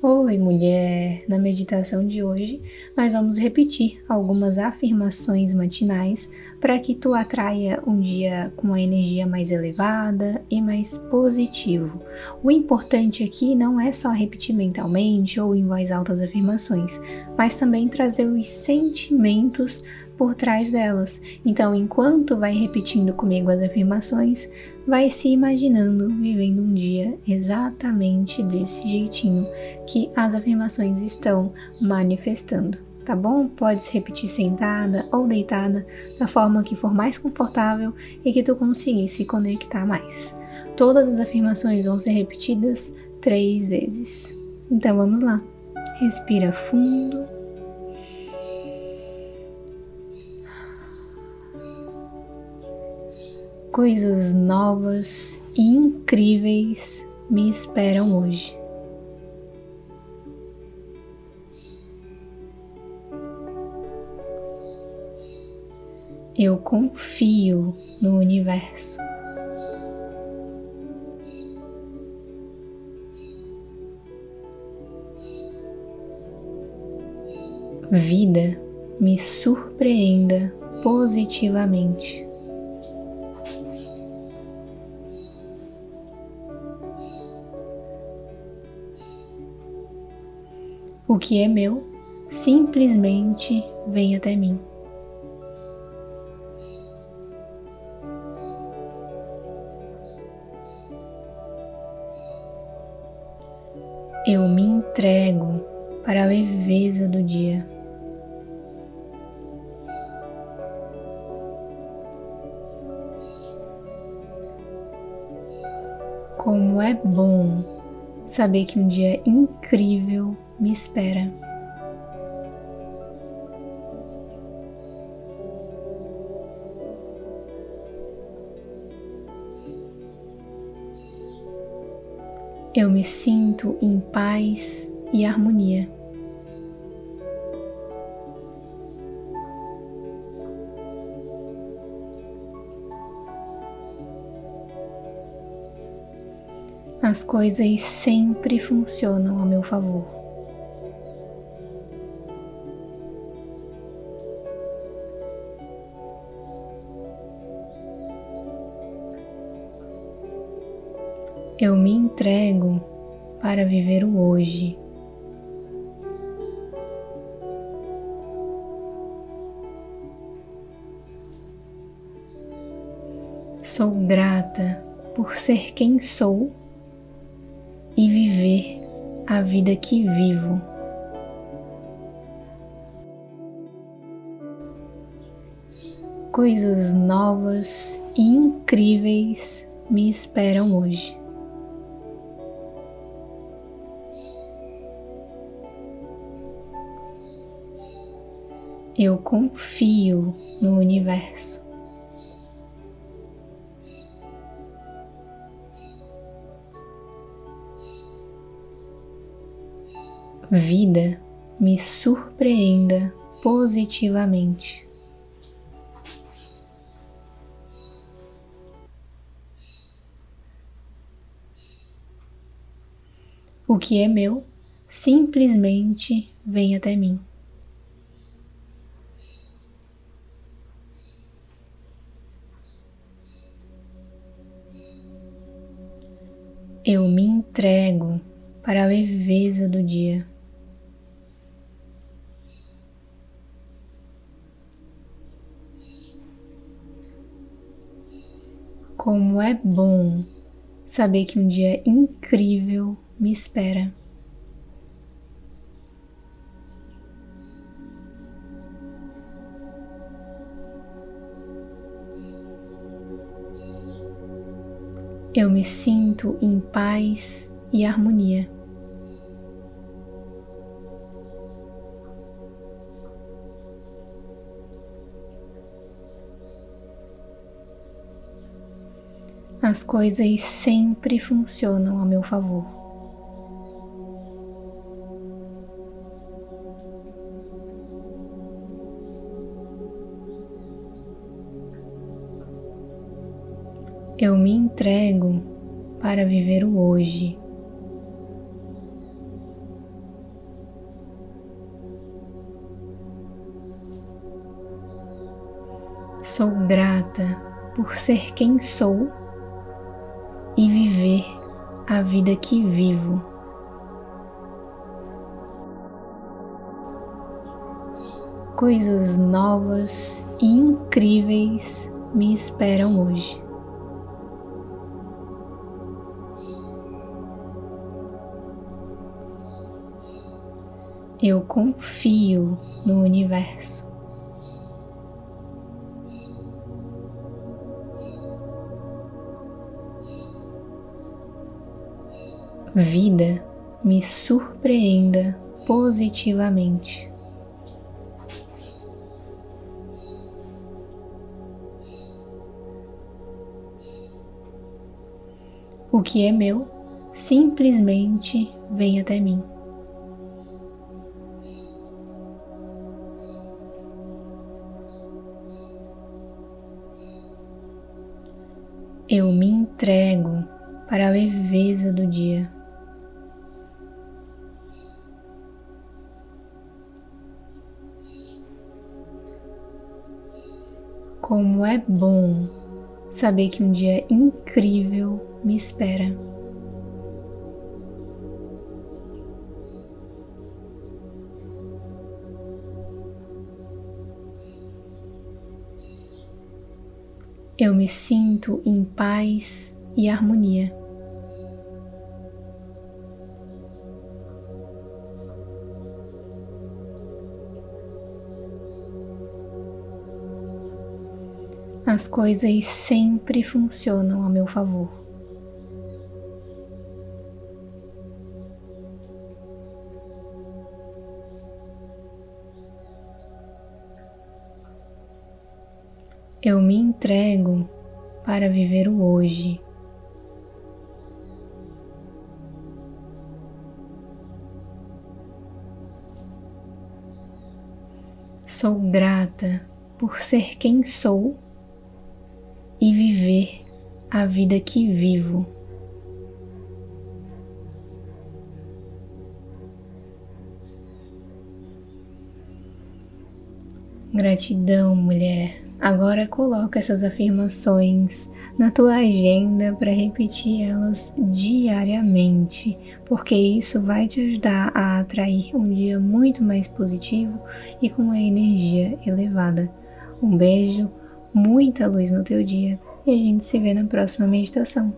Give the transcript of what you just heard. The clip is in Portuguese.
Oi, mulher! Na meditação de hoje, nós vamos repetir algumas afirmações matinais para que tu atraia um dia com uma energia mais elevada e mais positivo. O importante aqui não é só repetir mentalmente ou em voz alta as afirmações, mas também trazer os sentimentos por trás delas. Então, enquanto vai repetindo comigo as afirmações, vai se imaginando vivendo um dia exatamente desse jeitinho que as afirmações estão manifestando. Tá bom? Pode repetir sentada ou deitada, da forma que for mais confortável e que tu conseguir se conectar mais. Todas as afirmações vão ser repetidas três vezes. Então vamos lá. Respira fundo. Coisas novas e incríveis me esperam hoje. Eu confio no universo. Vida, me surpreenda positivamente. O que é meu simplesmente vem até mim. Eu me entrego para a leveza do dia. Como é bom saber que um dia incrível me espera. Eu me sinto em paz e harmonia. As coisas sempre funcionam a meu favor. Eu me entrego para viver o hoje. Sou grata por ser quem sou e viver a vida que vivo. Coisas novas e incríveis me esperam hoje. Eu confio no universo. Vida, me surpreenda positivamente. O que é meu simplesmente vem até mim. Eu me entrego para a leveza do dia. Como é bom saber que um dia incrível me espera. Eu me sinto em paz e harmonia. As coisas sempre funcionam a meu favor. Eu me entrego para viver o hoje. Sou grata por ser quem sou e viver a vida que vivo. Coisas novas e incríveis me esperam hoje. Eu confio no universo. Vida me surpreenda positivamente. O que é meu simplesmente vem até mim. Eu me entrego para a leveza do dia. Como é bom saber que um dia incrível me espera. Eu me sinto em paz e harmonia. As coisas sempre funcionam a meu favor. Eu me entrego para viver o hoje. Sou grata por ser quem sou e viver a vida que vivo. Gratidão, mulher. Agora coloca essas afirmações na tua agenda para repetir elas diariamente, porque isso vai te ajudar a atrair um dia muito mais positivo e com uma energia elevada. Um beijo, muita luz no teu dia e a gente se vê na próxima meditação.